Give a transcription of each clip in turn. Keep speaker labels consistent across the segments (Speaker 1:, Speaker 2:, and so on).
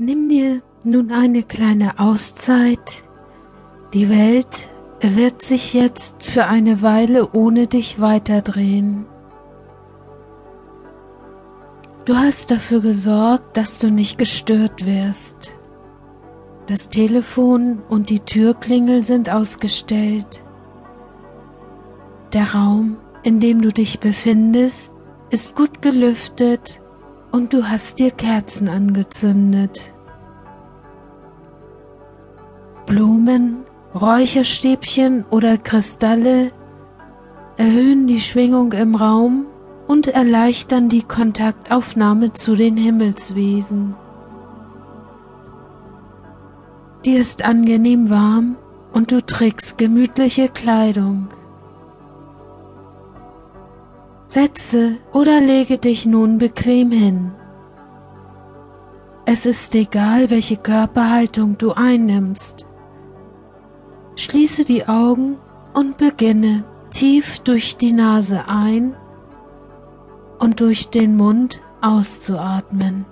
Speaker 1: Nimm dir nun eine kleine Auszeit. Die Welt wird sich jetzt für eine Weile ohne dich weiterdrehen. Du hast dafür gesorgt, dass du nicht gestört wirst. Das Telefon und die Türklingel sind ausgestellt. Der Raum, in dem du dich befindest, ist gut gelüftet und du hast dir Kerzen angezündet. Blumen, Räucherstäbchen oder Kristalle erhöhen die Schwingung im Raum und erleichtern die Kontaktaufnahme zu den Himmelswesen. Dir ist angenehm warm und du trägst gemütliche Kleidung. Setze oder lege dich nun bequem hin. Es ist egal, welche Körperhaltung du einnimmst. Schließe die Augen und beginne tief durch die Nase ein und durch den Mund auszuatmen.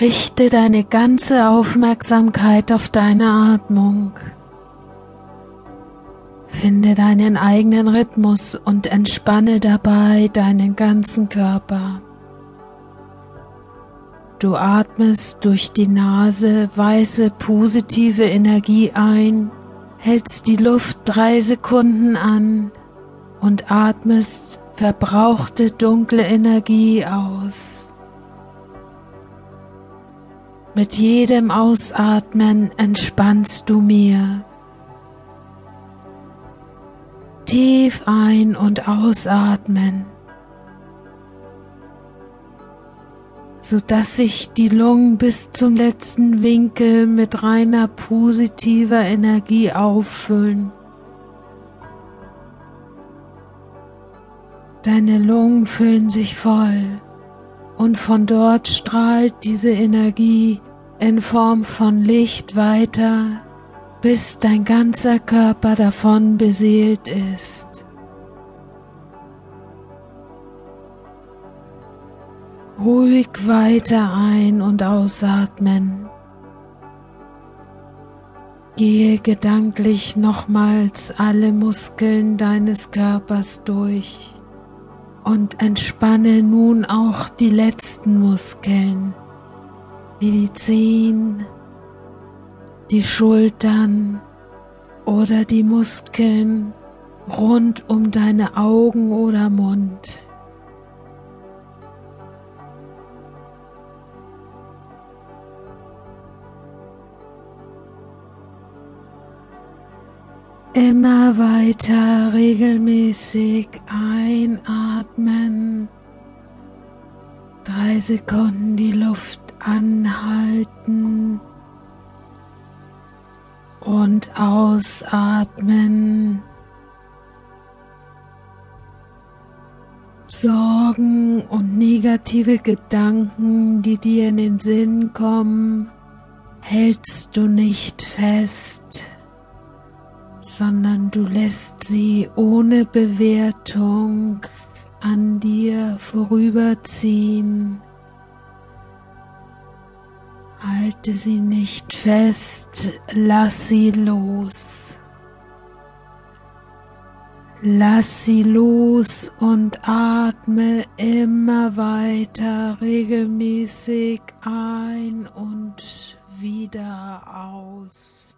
Speaker 1: Richte deine ganze Aufmerksamkeit auf deine Atmung. Finde deinen eigenen Rhythmus und entspanne dabei deinen ganzen Körper. Du atmest durch die Nase weiße positive Energie ein, hältst die Luft drei Sekunden an und atmest verbrauchte dunkle Energie aus. Mit jedem Ausatmen entspannst du mehr. Tief ein- und ausatmen, sodass sich die Lungen bis zum letzten Winkel mit reiner positiver Energie auffüllen. Deine Lungen füllen sich voll und von dort strahlt diese Energie in Form von Licht weiter, bis dein ganzer Körper davon beseelt ist. Ruhig weiter ein- und ausatmen. Gehe gedanklich nochmals alle Muskeln deines Körpers durch und entspanne nun auch die letzten Muskeln, wie die Zehen, die Schultern oder die Muskeln rund um deine Augen oder Mund. Immer weiter regelmäßig einatmen. Drei Sekunden die Luft anhalten und ausatmen. Sorgen und negative Gedanken, die dir in den Sinn kommen, hältst du nicht fest sondern du lässt sie ohne Bewertung an dir vorüberziehen. Halte sie nicht fest, lass sie los. Lass sie los und atme immer weiter regelmäßig ein und wieder aus.